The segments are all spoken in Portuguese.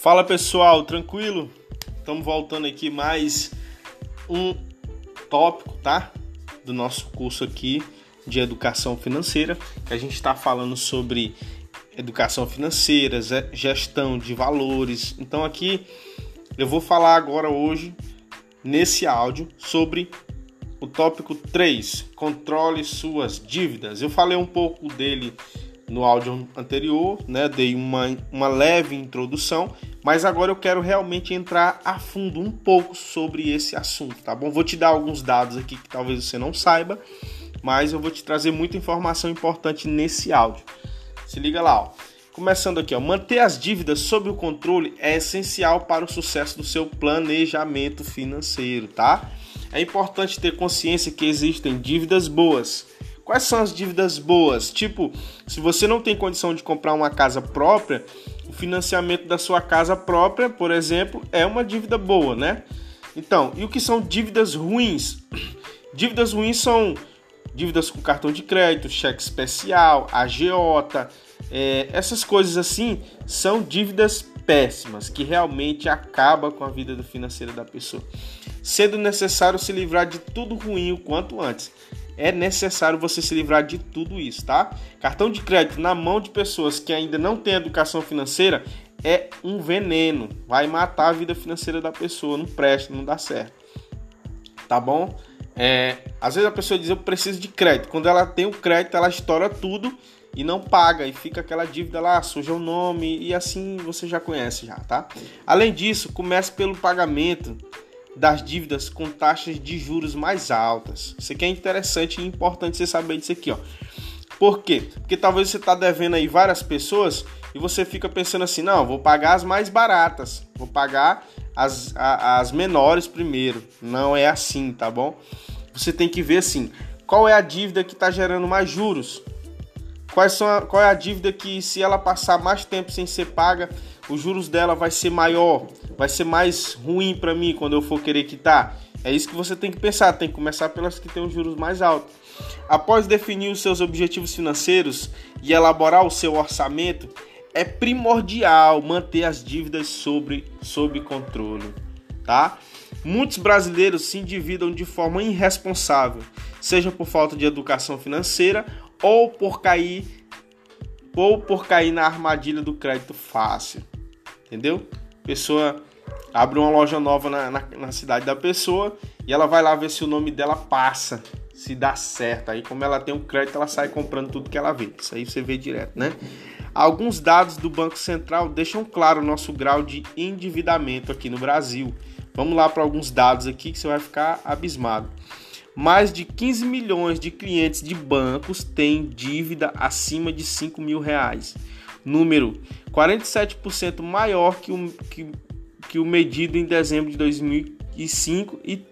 Fala pessoal, tranquilo? Estamos voltando aqui mais um tópico, tá? Do nosso curso aqui de educação financeira, a gente está falando sobre educação financeira, gestão de valores. Então aqui eu vou falar agora hoje nesse áudio sobre o tópico 3, controle suas dívidas. Eu falei um pouco dele no áudio anterior, né? Dei uma, uma leve introdução, mas agora eu quero realmente entrar a fundo um pouco sobre esse assunto, tá bom? Vou te dar alguns dados aqui que talvez você não saiba, mas eu vou te trazer muita informação importante nesse áudio. Se liga lá, ó. Começando aqui, ó, manter as dívidas sob o controle é essencial para o sucesso do seu planejamento financeiro, tá? É importante ter consciência que existem dívidas boas. Quais são as dívidas boas? Tipo, se você não tem condição de comprar uma casa própria, o financiamento da sua casa própria, por exemplo, é uma dívida boa, né? Então, e o que são dívidas ruins? Dívidas ruins são dívidas com cartão de crédito, cheque especial, agiota, é, essas coisas assim são dívidas péssimas que realmente acabam com a vida financeira da pessoa. Sendo necessário se livrar de tudo ruim o quanto antes. É necessário você se livrar de tudo isso, tá? Cartão de crédito na mão de pessoas que ainda não têm educação financeira é um veneno. Vai matar a vida financeira da pessoa. Não presta, não dá certo. Tá bom? É, às vezes a pessoa diz eu preciso de crédito. Quando ela tem o crédito, ela estoura tudo e não paga e fica aquela dívida lá, suja o nome e assim você já conhece já, tá? Além disso, comece pelo pagamento das dívidas com taxas de juros mais altas. Isso aqui é interessante e importante você saber disso aqui, ó. Por quê? Porque talvez você está devendo aí várias pessoas e você fica pensando assim, não, vou pagar as mais baratas, vou pagar as, a, as menores primeiro. Não é assim, tá bom? Você tem que ver assim, qual é a dívida que está gerando mais juros? Quais são a, qual é a dívida que, se ela passar mais tempo sem ser paga, os juros dela vai ser maior, vai ser mais ruim para mim quando eu for querer quitar? É isso que você tem que pensar, tem que começar pelas que têm os juros mais altos. Após definir os seus objetivos financeiros e elaborar o seu orçamento, é primordial manter as dívidas sobre, sob controle, tá? Muitos brasileiros se endividam de forma irresponsável, seja por falta de educação financeira ou por cair ou por cair na armadilha do crédito fácil. Entendeu? Pessoa abre uma loja nova na, na, na, cidade da pessoa e ela vai lá ver se o nome dela passa, se dá certo. Aí, como ela tem um crédito, ela sai comprando tudo que ela vê. Isso aí você vê direto, né? Alguns dados do Banco Central deixam claro o nosso grau de endividamento aqui no Brasil. Vamos lá para alguns dados aqui que você vai ficar abismado. Mais de 15 milhões de clientes de bancos têm dívida acima de 5 mil reais. Número 47% maior que o, que, que o medido em dezembro de 2005 e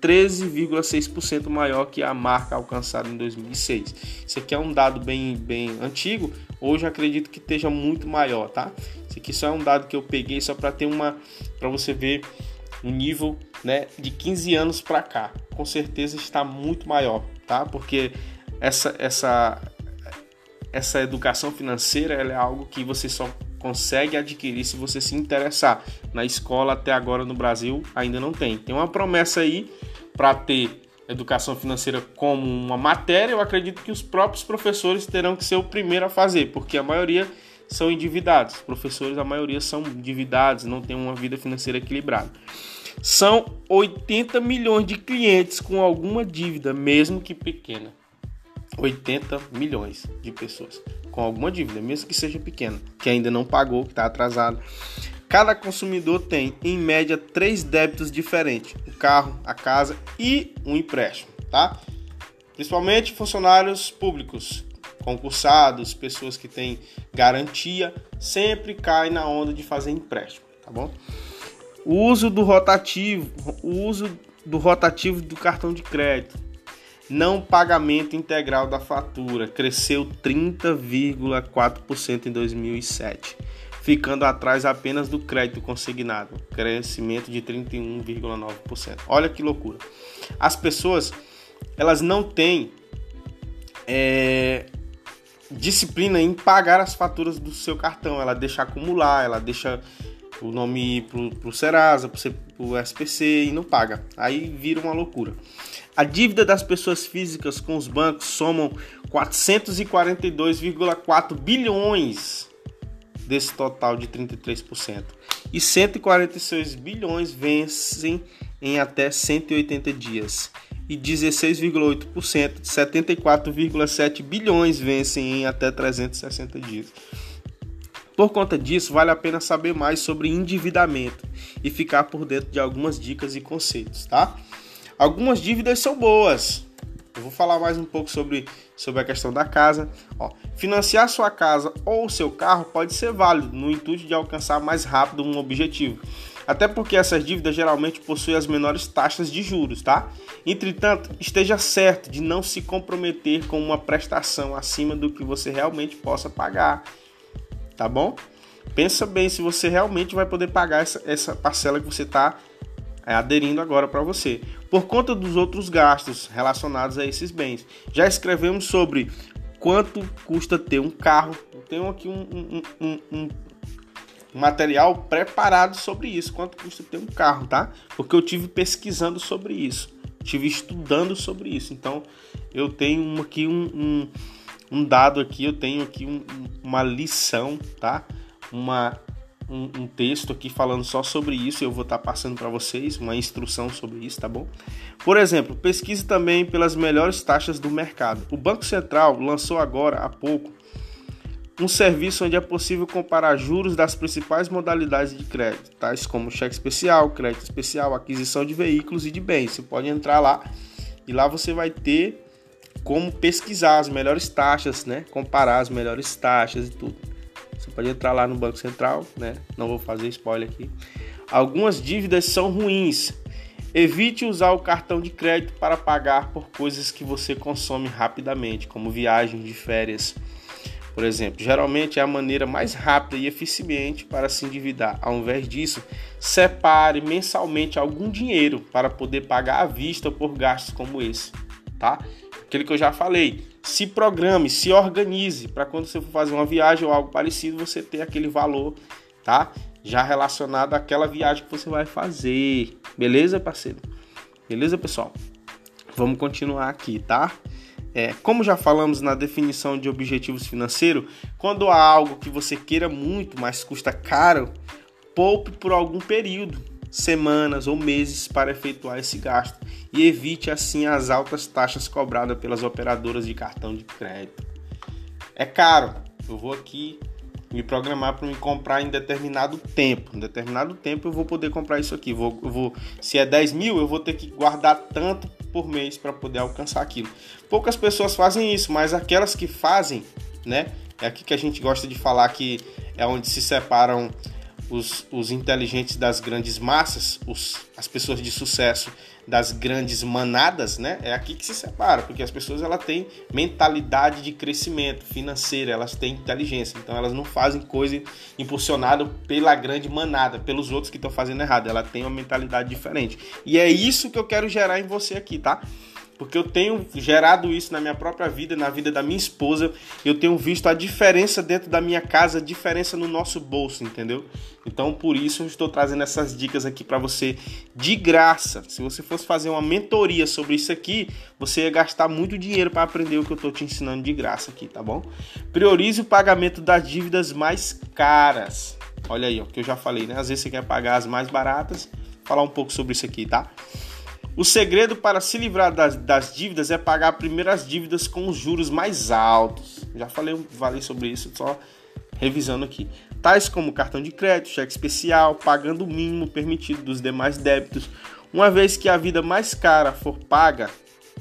13,6% maior que a marca alcançada em 2006. Isso aqui é um dado bem, bem antigo. Hoje acredito que esteja muito maior, tá? Isso aqui só é um dado que eu peguei só para ter uma, para você ver um nível né, de 15 anos para cá. Com certeza está muito maior, tá? Porque essa, essa, essa educação financeira é algo que você só consegue adquirir se você se interessar. Na escola até agora no Brasil ainda não tem. Tem uma promessa aí para ter educação financeira como uma matéria. Eu acredito que os próprios professores terão que ser o primeiro a fazer, porque a maioria são endividados. Os professores, a maioria são endividados, não têm uma vida financeira equilibrada. São 80 milhões de clientes com alguma dívida, mesmo que pequena. 80 milhões de pessoas com alguma dívida, mesmo que seja pequena, que ainda não pagou, que está atrasado. Cada consumidor tem, em média, três débitos diferentes: o carro, a casa e um empréstimo, tá? Principalmente funcionários públicos, concursados, pessoas que têm garantia, sempre cai na onda de fazer empréstimo, tá bom? O uso do rotativo, o uso do rotativo do cartão de crédito. Não pagamento integral da fatura cresceu 30,4% em 2007, ficando atrás apenas do crédito consignado, crescimento de 31,9%. Olha que loucura. As pessoas elas não têm é, disciplina em pagar as faturas do seu cartão, ela deixa acumular, ela deixa o nome pro, pro Serasa, pro, pro SPC e não paga. Aí vira uma loucura. A dívida das pessoas físicas com os bancos somam 442,4 bilhões desse total de 33%. E 146 bilhões vencem em até 180 dias. E 16,8% de 74,7 bilhões vencem em até 360 dias. Por conta disso, vale a pena saber mais sobre endividamento e ficar por dentro de algumas dicas e conceitos, tá? Algumas dívidas são boas. Eu vou falar mais um pouco sobre, sobre a questão da casa. Ó, financiar sua casa ou seu carro pode ser válido no intuito de alcançar mais rápido um objetivo. Até porque essas dívidas geralmente possuem as menores taxas de juros, tá? Entretanto, esteja certo de não se comprometer com uma prestação acima do que você realmente possa pagar tá bom? Pensa bem se você realmente vai poder pagar essa, essa parcela que você está é, aderindo agora para você, por conta dos outros gastos relacionados a esses bens. Já escrevemos sobre quanto custa ter um carro. Tenho aqui um, um, um material preparado sobre isso, quanto custa ter um carro, tá? Porque eu tive pesquisando sobre isso, tive estudando sobre isso. Então eu tenho aqui um, um um dado aqui, eu tenho aqui um, uma lição, tá? Uma, um, um, texto aqui falando só sobre isso, eu vou estar tá passando para vocês uma instrução sobre isso, tá bom? Por exemplo, pesquise também pelas melhores taxas do mercado. O Banco Central lançou agora há pouco um serviço onde é possível comparar juros das principais modalidades de crédito, tais como cheque especial, crédito especial, aquisição de veículos e de bens. Você pode entrar lá e lá você vai ter como pesquisar as melhores taxas, né? Comparar as melhores taxas e tudo. Você pode entrar lá no Banco Central, né? Não vou fazer spoiler aqui. Algumas dívidas são ruins. Evite usar o cartão de crédito para pagar por coisas que você consome rapidamente, como viagens de férias. Por exemplo, geralmente é a maneira mais rápida e eficiente para se endividar. Ao invés disso, separe mensalmente algum dinheiro para poder pagar à vista por gastos como esse, tá? Aquilo que eu já falei. Se programe, se organize para quando você for fazer uma viagem ou algo parecido, você ter aquele valor, tá? Já relacionado àquela viagem que você vai fazer. Beleza, parceiro? Beleza, pessoal? Vamos continuar aqui, tá? É, como já falamos na definição de objetivos financeiros, quando há algo que você queira muito, mas custa caro, poupe por algum período semanas ou meses para efetuar esse gasto e evite assim as altas taxas cobradas pelas operadoras de cartão de crédito. É caro, eu vou aqui me programar para me comprar em determinado tempo. Em determinado tempo eu vou poder comprar isso aqui. Vou, vou, se é 10 mil, eu vou ter que guardar tanto por mês para poder alcançar aquilo. Poucas pessoas fazem isso, mas aquelas que fazem, né? É aqui que a gente gosta de falar que é onde se separam os, os inteligentes das grandes massas, os, as pessoas de sucesso das grandes manadas, né? É aqui que se separa, porque as pessoas elas têm mentalidade de crescimento financeiro, elas têm inteligência, então elas não fazem coisa impulsionada pela grande manada, pelos outros que estão fazendo errado, ela tem uma mentalidade diferente. E é isso que eu quero gerar em você aqui, tá? Porque eu tenho gerado isso na minha própria vida, na vida da minha esposa. Eu tenho visto a diferença dentro da minha casa, a diferença no nosso bolso, entendeu? Então, por isso eu estou trazendo essas dicas aqui para você de graça. Se você fosse fazer uma mentoria sobre isso aqui, você ia gastar muito dinheiro para aprender o que eu estou te ensinando de graça aqui, tá bom? Priorize o pagamento das dívidas mais caras. Olha aí, o que eu já falei, né? Às vezes você quer pagar as mais baratas. Vou falar um pouco sobre isso aqui, tá? O segredo para se livrar das, das, dívidas é pagar primeiro as dívidas com os juros mais altos. Já falei, falei sobre isso, só revisando aqui. Tais como cartão de crédito, cheque especial, pagando o mínimo permitido dos demais débitos. Uma vez que a vida mais cara for paga,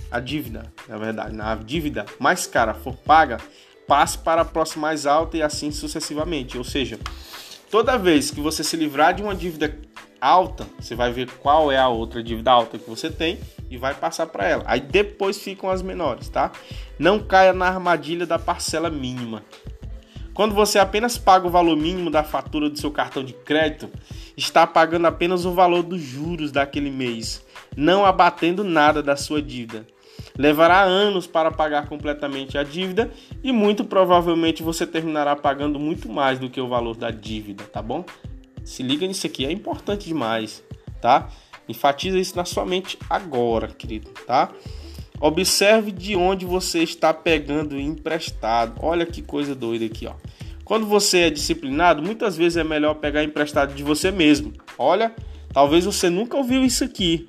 a dívida, na verdade, a dívida mais cara for paga, passe para a próxima mais alta e assim sucessivamente. Ou seja, toda vez que você se livrar de uma dívida alta, você vai ver qual é a outra dívida alta que você tem e vai passar para ela. Aí depois ficam as menores, tá? Não caia na armadilha da parcela mínima. Quando você apenas paga o valor mínimo da fatura do seu cartão de crédito, está pagando apenas o valor dos juros daquele mês, não abatendo nada da sua dívida. Levará anos para pagar completamente a dívida e muito provavelmente você terminará pagando muito mais do que o valor da dívida, tá bom? Se liga nisso aqui, é importante demais, tá? Enfatiza isso na sua mente agora, querido, tá? Observe de onde você está pegando emprestado. Olha que coisa doida aqui, ó. Quando você é disciplinado, muitas vezes é melhor pegar emprestado de você mesmo. Olha, talvez você nunca ouviu isso aqui.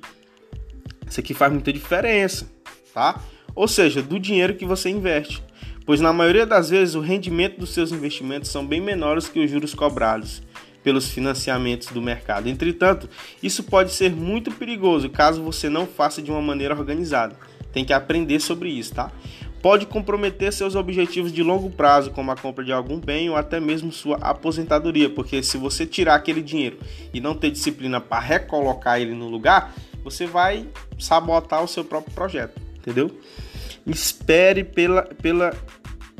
Isso aqui faz muita diferença, tá? Ou seja, do dinheiro que você investe. Pois na maioria das vezes o rendimento dos seus investimentos são bem menores que os juros cobrados pelos financiamentos do mercado. Entretanto, isso pode ser muito perigoso caso você não faça de uma maneira organizada. Tem que aprender sobre isso, tá? Pode comprometer seus objetivos de longo prazo, como a compra de algum bem ou até mesmo sua aposentadoria, porque se você tirar aquele dinheiro e não ter disciplina para recolocar ele no lugar, você vai sabotar o seu próprio projeto, entendeu? Espere pela, pela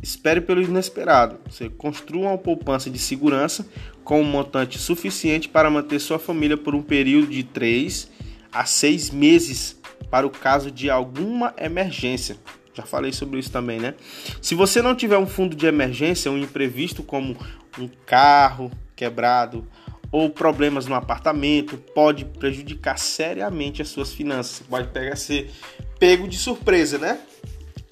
espere pelo inesperado. Você construa uma poupança de segurança com um montante suficiente para manter sua família por um período de 3 a 6 meses para o caso de alguma emergência. Já falei sobre isso também, né? Se você não tiver um fundo de emergência, um imprevisto como um carro quebrado ou problemas no apartamento, pode prejudicar seriamente as suas finanças. Pode pegar ser pego de surpresa, né?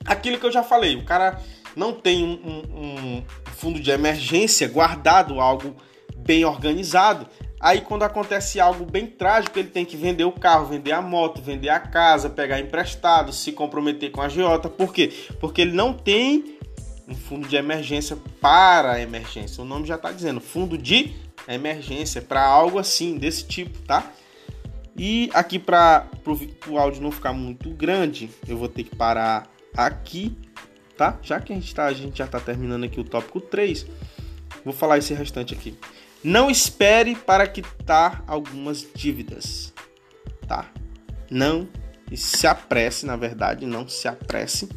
Aquilo que eu já falei, o cara não tem um, um, um fundo de emergência guardado, algo bem organizado. Aí quando acontece algo bem trágico, ele tem que vender o carro, vender a moto, vender a casa, pegar emprestado, se comprometer com a agiota. Por quê? Porque ele não tem um fundo de emergência para emergência. O nome já está dizendo, fundo de emergência para algo assim, desse tipo, tá? E aqui para o áudio não ficar muito grande, eu vou ter que parar aqui tá? Já que a gente, tá, a gente já está terminando aqui o tópico 3, vou falar esse restante aqui. Não espere para quitar algumas dívidas, tá? Não se apresse, na verdade, não se apresse.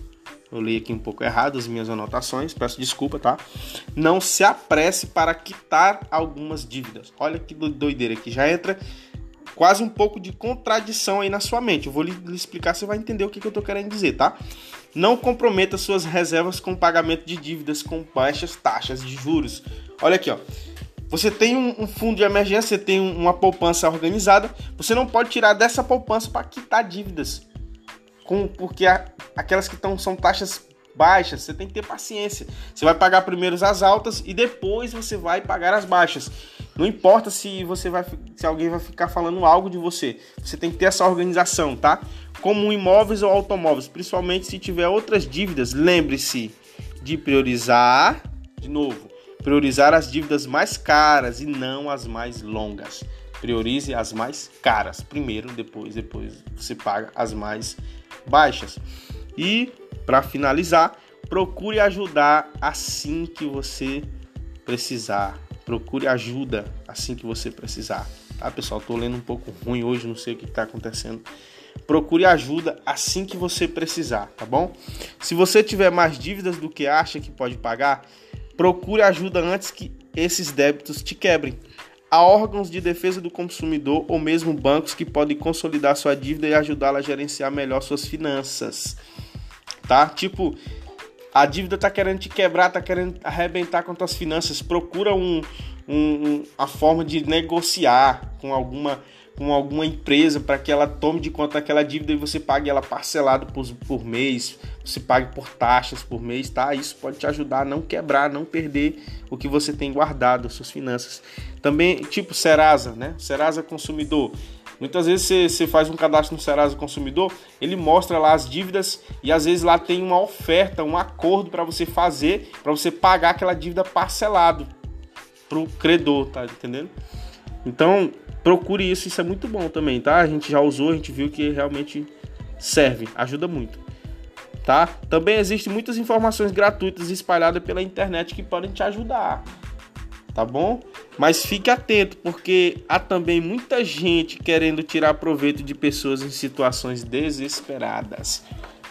Eu li aqui um pouco errado as minhas anotações, peço desculpa, tá? Não se apresse para quitar algumas dívidas. Olha que doideira aqui, já entra quase um pouco de contradição aí na sua mente. Eu vou lhe, explicar, você vai entender o que, que eu estou querendo dizer, tá? Não comprometa suas reservas com pagamento de dívidas com baixas taxas de juros. Olha aqui, ó. Você tem um, um fundo de emergência, você tem uma poupança organizada, você não pode tirar dessa poupança para quitar dívidas. Com, porque a, aquelas que tão, são taxas baixas, você tem que ter paciência. Você vai pagar primeiro as altas e depois você vai pagar as baixas. Não importa se você vai se alguém vai ficar falando algo de você. Você tem que ter essa organização, tá? Como imóveis ou automóveis, principalmente se tiver outras dívidas, lembre-se de priorizar, de novo, priorizar as dívidas mais caras e não as mais longas. Priorize as mais caras primeiro, depois depois você paga as mais baixas. E para finalizar, procure ajudar assim que você precisar procure ajuda assim que você precisar. Tá, pessoal? Tô lendo um pouco ruim hoje, não sei o que está acontecendo. Procure ajuda assim que você precisar, tá bom? Se você tiver mais dívidas do que acha que pode pagar, procure ajuda antes que esses débitos te quebrem. Há órgãos de defesa do consumidor ou mesmo bancos que podem consolidar sua dívida e ajudá-la a gerenciar melhor suas finanças. Tá? Tipo, a dívida tá querendo te quebrar, tá querendo arrebentar com tuas finanças, procura um, um, um a forma de negociar com alguma com alguma empresa para que ela tome de conta aquela dívida e você pague ela parcelado por, por mês, você pague por taxas por mês, tá? Isso pode te ajudar a não quebrar, não perder o que você tem guardado, suas finanças. Também, tipo Serasa, né? Serasa Consumidor. Muitas vezes você, faz um cadastro no Serasa Consumidor, ele mostra lá as dívidas e às vezes lá tem uma oferta, um acordo para você fazer, para você pagar aquela dívida parcelado para o credor, tá entendendo? Então procure isso, isso é muito bom também, tá? A gente já usou, a gente viu que realmente serve, ajuda muito. Tá? Também existem muitas informações gratuitas espalhadas pela internet que podem te ajudar tá bom? Mas fique atento, porque há também muita gente querendo tirar proveito de pessoas em situações desesperadas,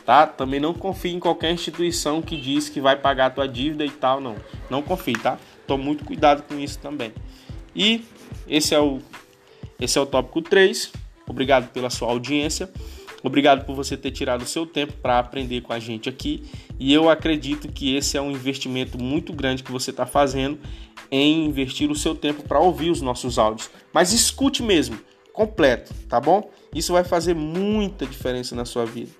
tá? Também não confie em qualquer instituição que diz que vai pagar a tua dívida e tal, não. Não confie, tá? Tome muito cuidado com isso também. E esse é o esse é o tópico 3. Obrigado pela sua audiência. Obrigado por você ter tirado o seu tempo para aprender com a gente aqui. E eu acredito que esse é um investimento muito grande que você está fazendo em investir o seu tempo para ouvir os nossos áudios. Mas escute mesmo, completo, tá bom? Isso vai fazer muita diferença na sua vida.